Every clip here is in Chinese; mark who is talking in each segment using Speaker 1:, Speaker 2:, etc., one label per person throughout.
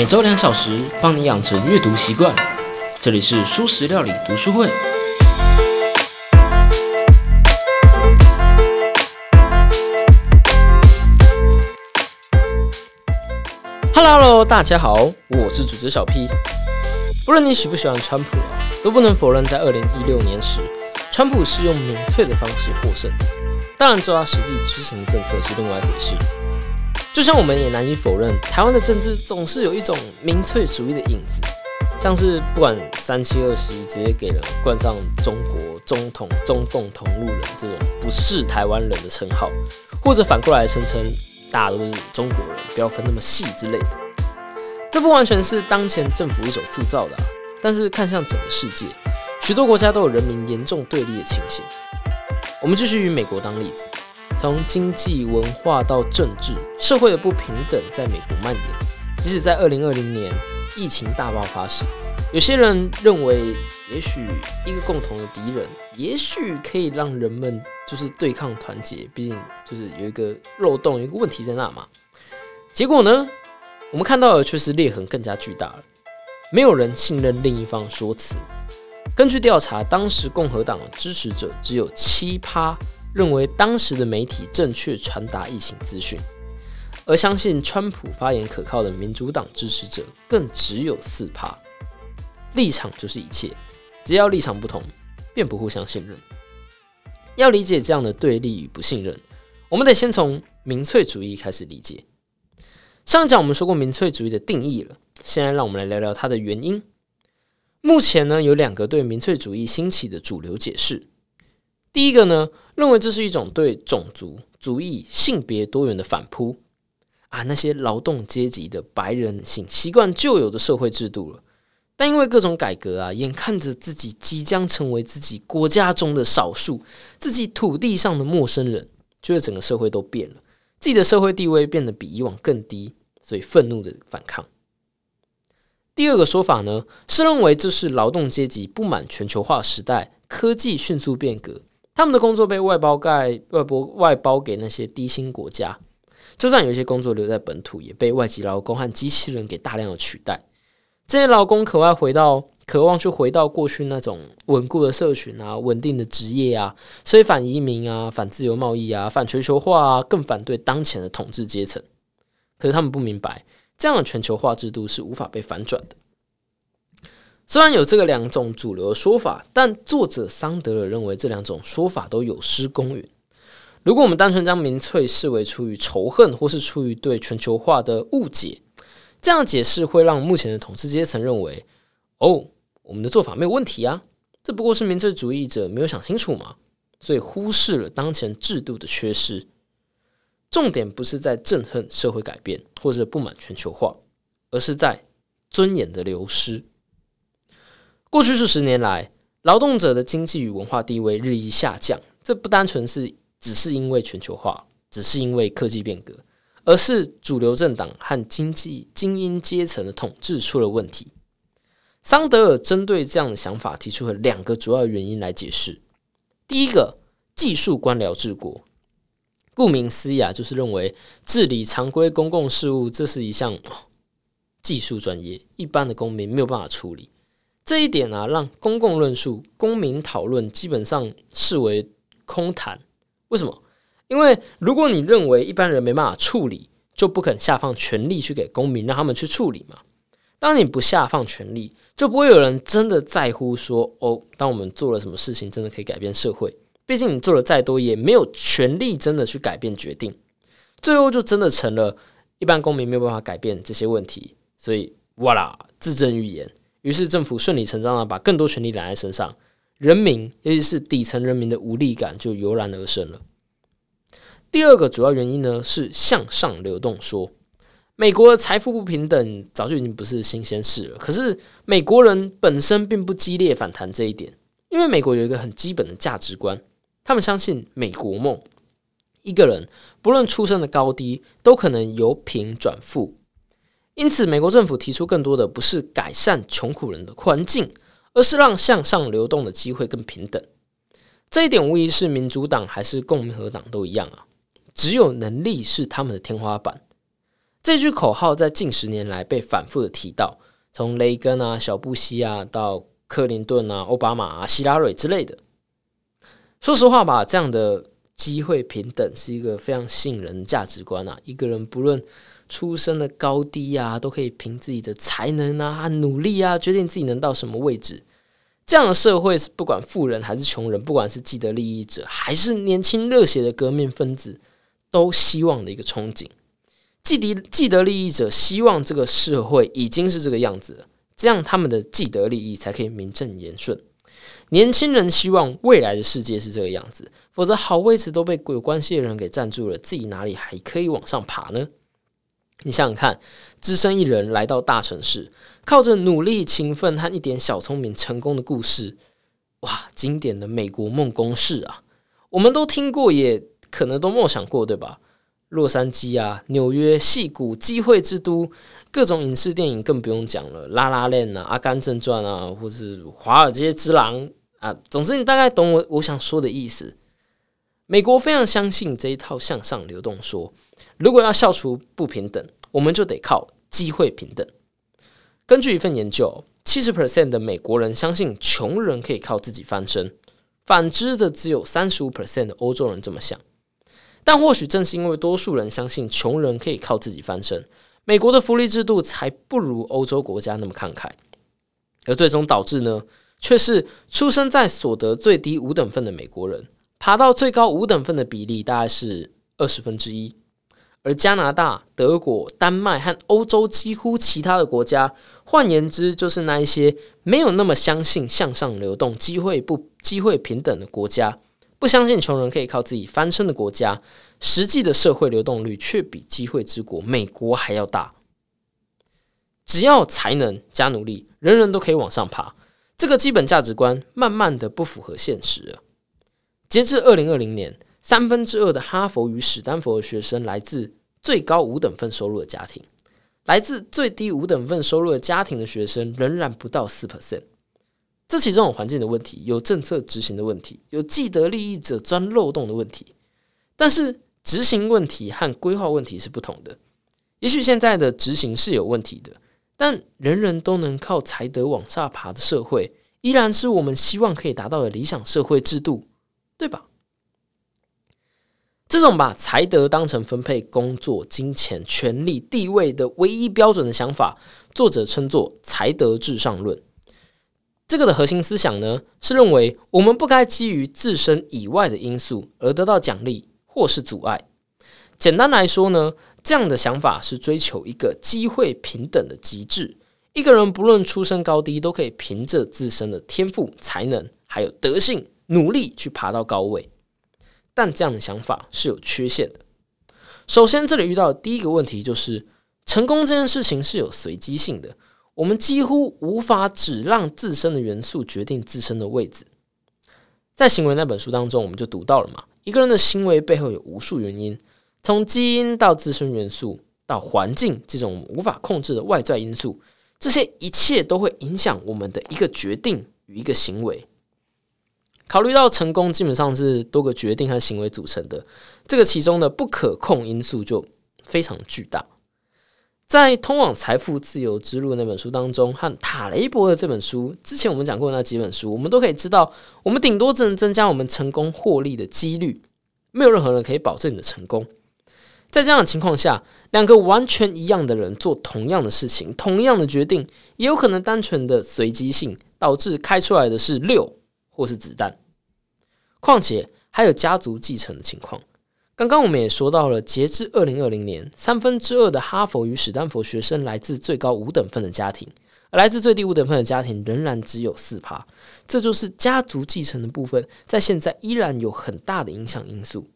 Speaker 1: 每周两小时，帮你养成阅读习惯。这里是舒食料理读书会。Hello，大家好，我是主持小 P。不论你喜不喜欢川普啊，都不能否认，在二零一六年时，川普是用民粹的方式获胜。当然，这他实际执行政策是另外一回事。就像我们也难以否认，台湾的政治总是有一种民粹主义的影子，像是不管三七二十一，直接给人冠上中国中统、中共同路人这种不是台湾人的称号，或者反过来声称大家都是中国人，不要分那么细之类的。这不完全是当前政府一手塑造的，但是看向整个世界，许多国家都有人民严重对立的情形。我们继续以美国当例子。从经济、文化到政治、社会的不平等在美国蔓延。即使在二零二零年疫情大爆发时，有些人认为，也许一个共同的敌人，也许可以让人们就是对抗团结。毕竟就是有一个漏洞、有一个问题在那嘛。结果呢，我们看到的却是裂痕更加巨大了。没有人信任另一方说辞。根据调查，当时共和党的支持者只有七趴。认为当时的媒体正确传达疫情资讯，而相信川普发言可靠的民主党支持者更只有四趴。立场就是一切，只要立场不同，便不互相信任。要理解这样的对立与不信任，我们得先从民粹主义开始理解。上一讲我们说过民粹主义的定义了，现在让我们来聊聊它的原因。目前呢，有两个对民粹主义兴起的主流解释。第一个呢，认为这是一种对种族主义、性别多元的反扑啊，那些劳动阶级的白人性习惯旧有的社会制度了，但因为各种改革啊，眼看着自己即将成为自己国家中的少数，自己土地上的陌生人，觉得整个社会都变了，自己的社会地位变得比以往更低，所以愤怒的反抗。第二个说法呢，是认为这是劳动阶级不满全球化时代科技迅速变革。他们的工作被外包盖外包外包给那些低薪国家，就算有一些工作留在本土，也被外籍劳工和机器人给大量的取代。这些劳工渴望回到，渴望去回到过去那种稳固的社群啊，稳定的职业啊，所以反移民啊，反自由贸易啊，反全球化啊，更反对当前的统治阶层。可是他们不明白，这样的全球化制度是无法被反转的。虽然有这个两种主流说法，但作者桑德尔认为这两种说法都有失公允。如果我们单纯将民粹视为出于仇恨，或是出于对全球化的误解，这样解释会让目前的统治阶层认为：哦，我们的做法没有问题啊，这不过是民粹主义者没有想清楚嘛，所以忽视了当前制度的缺失。重点不是在憎恨社会改变，或者不满全球化，而是在尊严的流失。过去数十年来，劳动者的经济与文化地位日益下降。这不单纯是只是因为全球化，只是因为科技变革，而是主流政党和经济精英阶层的统治出了问题。桑德尔针对这样的想法提出了两个主要原因来解释。第一个，技术官僚治国，顾名思义啊，就是认为治理常规公共事务这是一项技术专业，一般的公民没有办法处理。这一点啊，让公共论述、公民讨论基本上视为空谈。为什么？因为如果你认为一般人没办法处理，就不肯下放权力去给公民，让他们去处理嘛。当你不下放权力，就不会有人真的在乎说哦，当我们做了什么事情，真的可以改变社会。毕竟你做的再多，也没有权力真的去改变决定。最后就真的成了一般公民没有办法改变这些问题。所以，哇啦，自证预言。于是政府顺理成章的把更多权力揽在身上，人民尤其是底层人民的无力感就油然而生了。第二个主要原因呢是向上流动说，美国的财富不平等早就已经不是新鲜事了。可是美国人本身并不激烈反弹这一点，因为美国有一个很基本的价值观，他们相信美国梦，一个人不论出生的高低，都可能由贫转富。因此，美国政府提出更多的不是改善穷苦人的环境，而是让向上流动的机会更平等。这一点无疑是民主党还是共和党都一样啊。只有能力是他们的天花板。这句口号在近十年来被反复的提到，从雷根啊、小布希啊，到克林顿啊、奥巴马啊、希拉蕊之类的。说实话吧，这样的机会平等是一个非常吸引人的价值观啊。一个人不论出生的高低啊，都可以凭自己的才能啊、努力啊，决定自己能到什么位置。这样的社会是不管富人还是穷人，不管是既得利益者还是年轻热血的革命分子，都希望的一个憧憬。既得既得利益者希望这个社会已经是这个样子了，这样他们的既得利益才可以名正言顺。年轻人希望未来的世界是这个样子，否则好位置都被有关系的人给占住了，自己哪里还可以往上爬呢？你想想看，只身一人来到大城市，靠着努力、勤奋和一点小聪明成功的故事，哇，经典的美国梦公式啊，我们都听过，也可能都梦想过，对吧？洛杉矶啊，纽约、戏谷，机会之都，各种影视电影更不用讲了，《拉拉链》啊，《阿甘正传》啊，或是《华尔街之狼》啊，总之你大概懂我我想说的意思。美国非常相信这一套向上流动说，如果要消除不平等，我们就得靠机会平等。根据一份研究，七十 percent 的美国人相信穷人可以靠自己翻身，反之的只有三十五 percent 的欧洲人这么想。但或许正是因为多数人相信穷人可以靠自己翻身，美国的福利制度才不如欧洲国家那么慷慨，而最终导致呢，却是出生在所得最低五等份的美国人，爬到最高五等份的比例大概是二十分之一，而加拿大、德国、丹麦和欧洲几乎其他的国家，换言之，就是那一些没有那么相信向上流动、机会不机会平等的国家。不相信穷人可以靠自己翻身的国家，实际的社会流动率却比机会之国美国还要大。只要才能加努力，人人都可以往上爬。这个基本价值观慢慢的不符合现实了。截至二零二零年，三分之二的哈佛与史丹佛的学生来自最高五等份收入的家庭，来自最低五等份收入的家庭的学生仍然不到四 percent。这其中有环境的问题，有政策执行的问题，有既得利益者钻漏洞的问题。但是执行问题和规划问题是不同的。也许现在的执行是有问题的，但人人都能靠才德往下爬的社会，依然是我们希望可以达到的理想社会制度，对吧？这种把才德当成分配工作、金钱、权力、地位的唯一标准的想法，作者称作“才德至上论”。这个的核心思想呢，是认为我们不该基于自身以外的因素而得到奖励或是阻碍。简单来说呢，这样的想法是追求一个机会平等的极致。一个人不论出身高低，都可以凭着自身的天赋、才能还有德性，努力去爬到高位。但这样的想法是有缺陷的。首先，这里遇到的第一个问题就是，成功这件事情是有随机性的。我们几乎无法只让自身的元素决定自身的位置。在行为那本书当中，我们就读到了嘛，一个人的行为背后有无数原因，从基因到自身元素到环境这种无法控制的外在因素，这些一切都会影响我们的一个决定与一个行为。考虑到成功基本上是多个决定和行为组成的，这个其中的不可控因素就非常巨大。在《通往财富自由之路》那本书当中，和塔雷伯的这本书之前我们讲过那几本书，我们都可以知道，我们顶多只能增加我们成功获利的几率，没有任何人可以保证你的成功。在这样的情况下，两个完全一样的人做同样的事情、同样的决定，也有可能单纯的随机性导致开出来的是六或是子弹。况且还有家族继承的情况。刚刚我们也说到了，截至二零二零年，三分之二的哈佛与史丹佛学生来自最高五等份的家庭，而来自最低五等份的家庭仍然只有四趴。这就是家族继承的部分，在现在依然有很大的影响因素。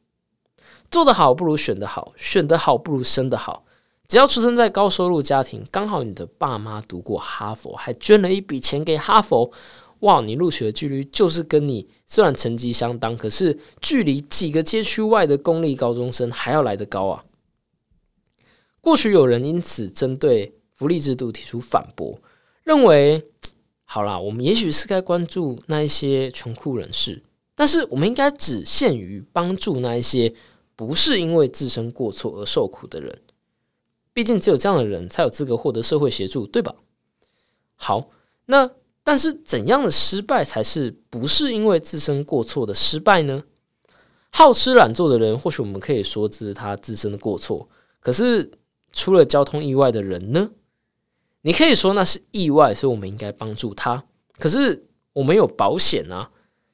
Speaker 1: 做得好不如选得好，选得好不如生得好。只要出生在高收入家庭，刚好你的爸妈读过哈佛，还捐了一笔钱给哈佛。哇，你录取的几率就是跟你虽然成绩相当，可是距离几个街区外的公立高中生还要来得高啊！过去有人因此针对福利制度提出反驳，认为好啦，我们也许是该关注那一些穷苦人士，但是我们应该只限于帮助那一些不是因为自身过错而受苦的人。毕竟只有这样的人才有资格获得社会协助，对吧？好，那但是怎样的失败才是不是因为自身过错的失败呢？好吃懒做的人，或许我们可以说这是他自身的过错。可是出了交通意外的人呢？你可以说那是意外，所以我们应该帮助他。可是我们有保险啊，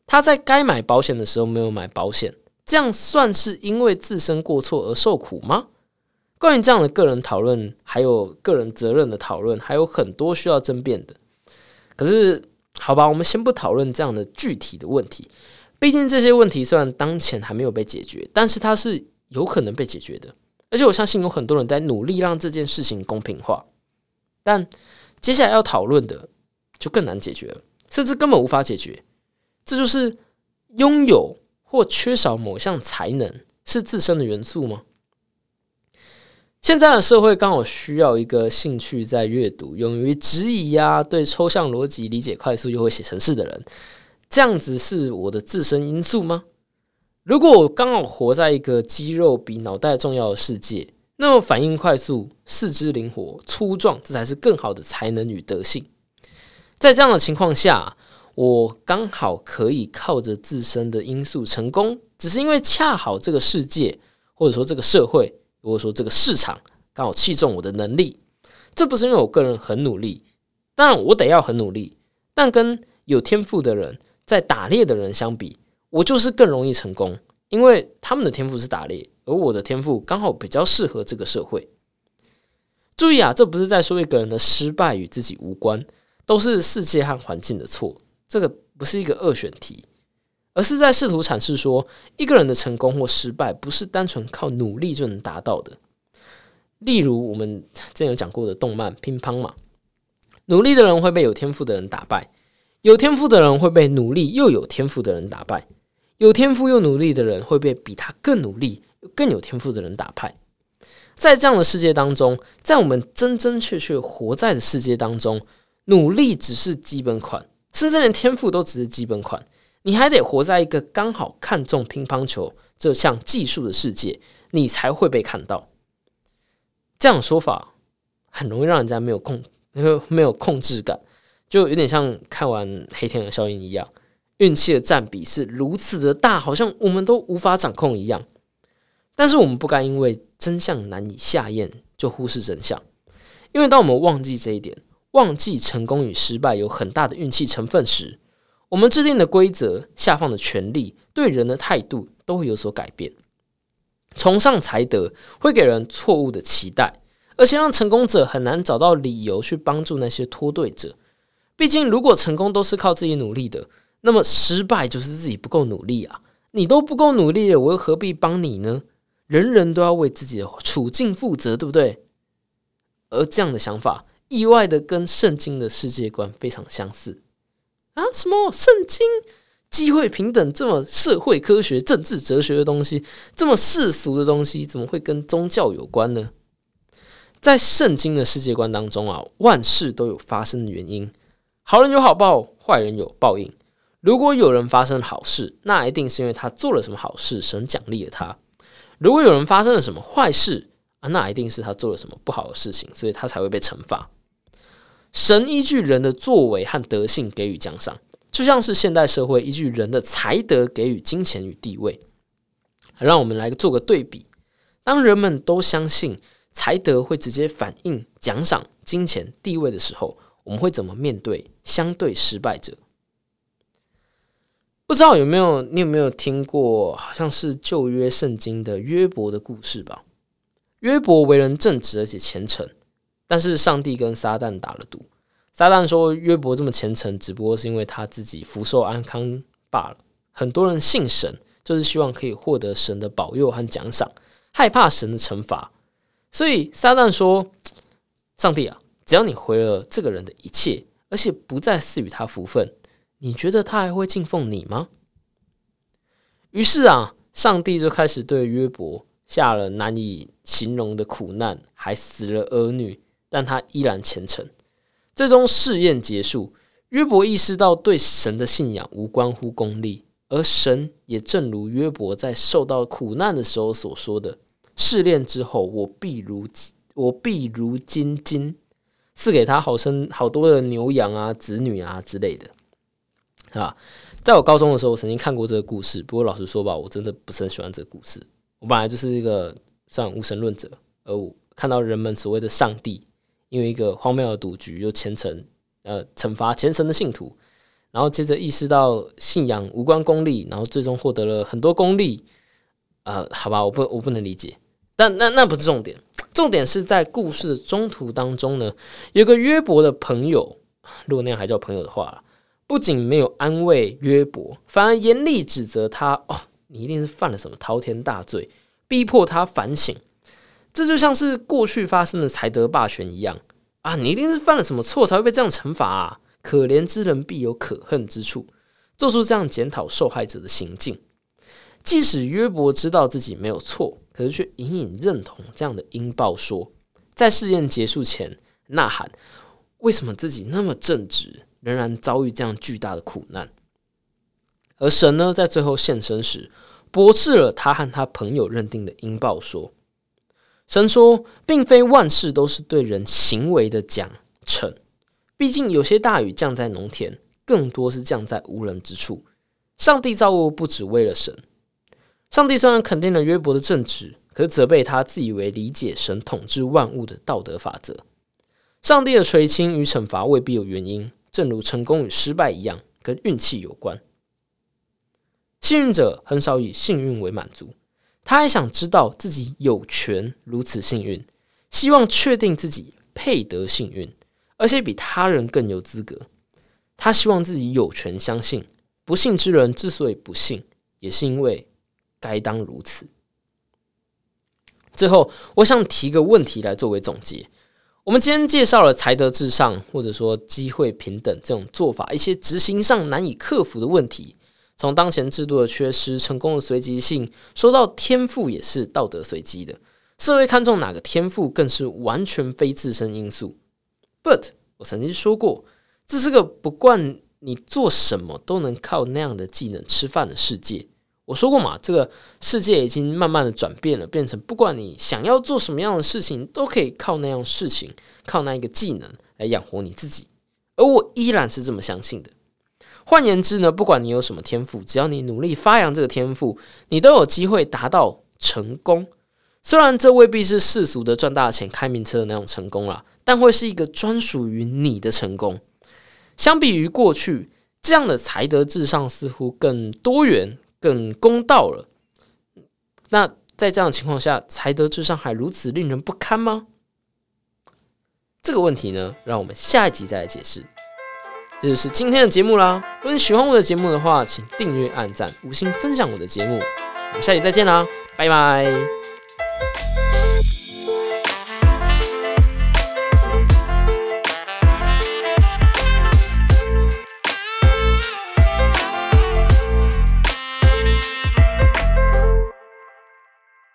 Speaker 1: 他在该买保险的时候没有买保险，这样算是因为自身过错而受苦吗？关于这样的个人讨论，还有个人责任的讨论，还有很多需要争辩的。可是，好吧，我们先不讨论这样的具体的问题。毕竟这些问题虽然当前还没有被解决，但是它是有可能被解决的。而且我相信有很多人在努力让这件事情公平化。但接下来要讨论的就更难解决了，甚至根本无法解决。这就是拥有或缺少某项才能是自身的元素吗？现在的社会刚好需要一个兴趣在阅读、勇于质疑呀、对抽象逻辑理解快速又会写程式的人。这样子是我的自身因素吗？如果我刚好活在一个肌肉比脑袋重要的世界，那么反应快速、四肢灵活、粗壮，这才是更好的才能与德性。在这样的情况下，我刚好可以靠着自身的因素成功，只是因为恰好这个世界或者说这个社会。如果说这个市场刚好器重我的能力，这不是因为我个人很努力，当然我得要很努力，但跟有天赋的人在打猎的人相比，我就是更容易成功，因为他们的天赋是打猎，而我的天赋刚好比较适合这个社会。注意啊，这不是在说一个人的失败与自己无关，都是世界和环境的错，这个不是一个二选题。而是在试图阐释说，一个人的成功或失败不是单纯靠努力就能达到的。例如，我们之前有讲过的动漫乒乓嘛，努力的人会被有天赋的人打败，有天赋的人会被努力又有天赋的人打败，有天赋又努力的人会被比他更努力、更有天赋的人打败。在这样的世界当中，在我们真真确确活在的世界当中，努力只是基本款，甚至连天赋都只是基本款。你还得活在一个刚好看重乒乓球这项技术的世界，你才会被看到。这样说法很容易让人家没有控，没有没有控制感，就有点像看完《黑天鹅效应》一样，运气的占比是如此的大，好像我们都无法掌控一样。但是我们不该因为真相难以下咽就忽视真相，因为当我们忘记这一点，忘记成功与失败有很大的运气成分时。我们制定的规则、下放的权利、对人的态度都会有所改变。崇尚才德会给人错误的期待，而且让成功者很难找到理由去帮助那些脱队者。毕竟，如果成功都是靠自己努力的，那么失败就是自己不够努力啊！你都不够努力了，我又何必帮你呢？人人都要为自己的处境负责，对不对？而这样的想法，意外的跟圣经的世界观非常相似。啊，什么圣经、机会平等这么社会科学、政治哲学的东西，这么世俗的东西，怎么会跟宗教有关呢？在圣经的世界观当中啊，万事都有发生的原因，好人有好报，坏人有报应。如果有人发生好事，那一定是因为他做了什么好事，神奖励了他；如果有人发生了什么坏事啊，那一定是他做了什么不好的事情，所以他才会被惩罚。神依据人的作为和德性给予奖赏，就像是现代社会依据人的才德给予金钱与地位。让我们来做个对比：当人们都相信才德会直接反映奖赏、金钱、地位的时候，我们会怎么面对相对失败者？不知道有没有你有没有听过，好像是旧约圣经的约伯的故事吧？约伯为人正直而且虔诚。但是上帝跟撒旦打了赌，撒旦说约伯这么虔诚，只不过是因为他自己福寿安康罢了。很多人信神，就是希望可以获得神的保佑和奖赏，害怕神的惩罚。所以撒旦说：“上帝啊，只要你回了这个人的一切，而且不再赐予他福分，你觉得他还会敬奉你吗？”于是啊，上帝就开始对约伯下了难以形容的苦难，还死了儿女。但他依然虔诚。最终试验结束，约伯意识到对神的信仰无关乎功利，而神也正如约伯在受到苦难的时候所说的：“试炼之后，我必如我必如金金，赐给他好生好多的牛羊啊、子女啊之类的，啊。在我高中的时候，我曾经看过这个故事。不过老实说吧，我真的不是很喜欢这个故事。我本来就是一个算无神论者，而我看到人们所谓的上帝，因为一个荒谬的赌局，又虔诚呃惩罚虔诚的信徒，然后接着意识到信仰无关功利，然后最终获得了很多功利。呃，好吧，我不我不能理解。但那那不是重点，重点是在故事的中途当中呢，有个约伯的朋友，如果那样还叫朋友的话。不仅没有安慰约伯，反而严厉指责他：“哦，你一定是犯了什么滔天大罪，逼迫他反省。”这就像是过去发生的才德霸权一样啊！你一定是犯了什么错才会被这样惩罚啊！可怜之人必有可恨之处，做出这样检讨受害者的行径。即使约伯知道自己没有错，可是却隐隐认同这样的阴报说，在试验结束前呐喊：“为什么自己那么正直？”仍然遭遇这样巨大的苦难，而神呢，在最后现身时，驳斥了他和他朋友认定的阴报说：“神说，并非万事都是对人行为的奖惩，毕竟有些大雨降在农田，更多是降在无人之处。上帝造物不只为了神。上帝虽然肯定了约伯的正直，可是责备他自以为理解神统治万物的道德法则。上帝的垂青与惩罚未必有原因。”正如成功与失败一样，跟运气有关。幸运者很少以幸运为满足，他还想知道自己有权如此幸运，希望确定自己配得幸运，而且比他人更有资格。他希望自己有权相信，不幸之人之所以不幸，也是因为该当如此。最后，我想提个问题来作为总结。我们今天介绍了才德至上，或者说机会平等这种做法，一些执行上难以克服的问题。从当前制度的缺失、成功的随机性，说到天赋也是道德随机的。社会看重哪个天赋，更是完全非自身因素。But 我曾经说过，这是个不管你做什么都能靠那样的技能吃饭的世界。我说过嘛，这个世界已经慢慢的转变了，变成不管你想要做什么样的事情，都可以靠那样事情，靠那一个技能来养活你自己。而我依然是这么相信的。换言之呢，不管你有什么天赋，只要你努力发扬这个天赋，你都有机会达到成功。虽然这未必是世俗的赚大钱、开名车的那种成功啦，但会是一个专属于你的成功。相比于过去，这样的才德至上似乎更多元。更公道了。那在这样的情况下，才德至上还如此令人不堪吗？这个问题呢，让我们下一集再来解释。这就是今天的节目啦。如果你喜欢我的节目的话，请订阅、按赞、五星分享我的节目。我们下期再见啦，拜拜。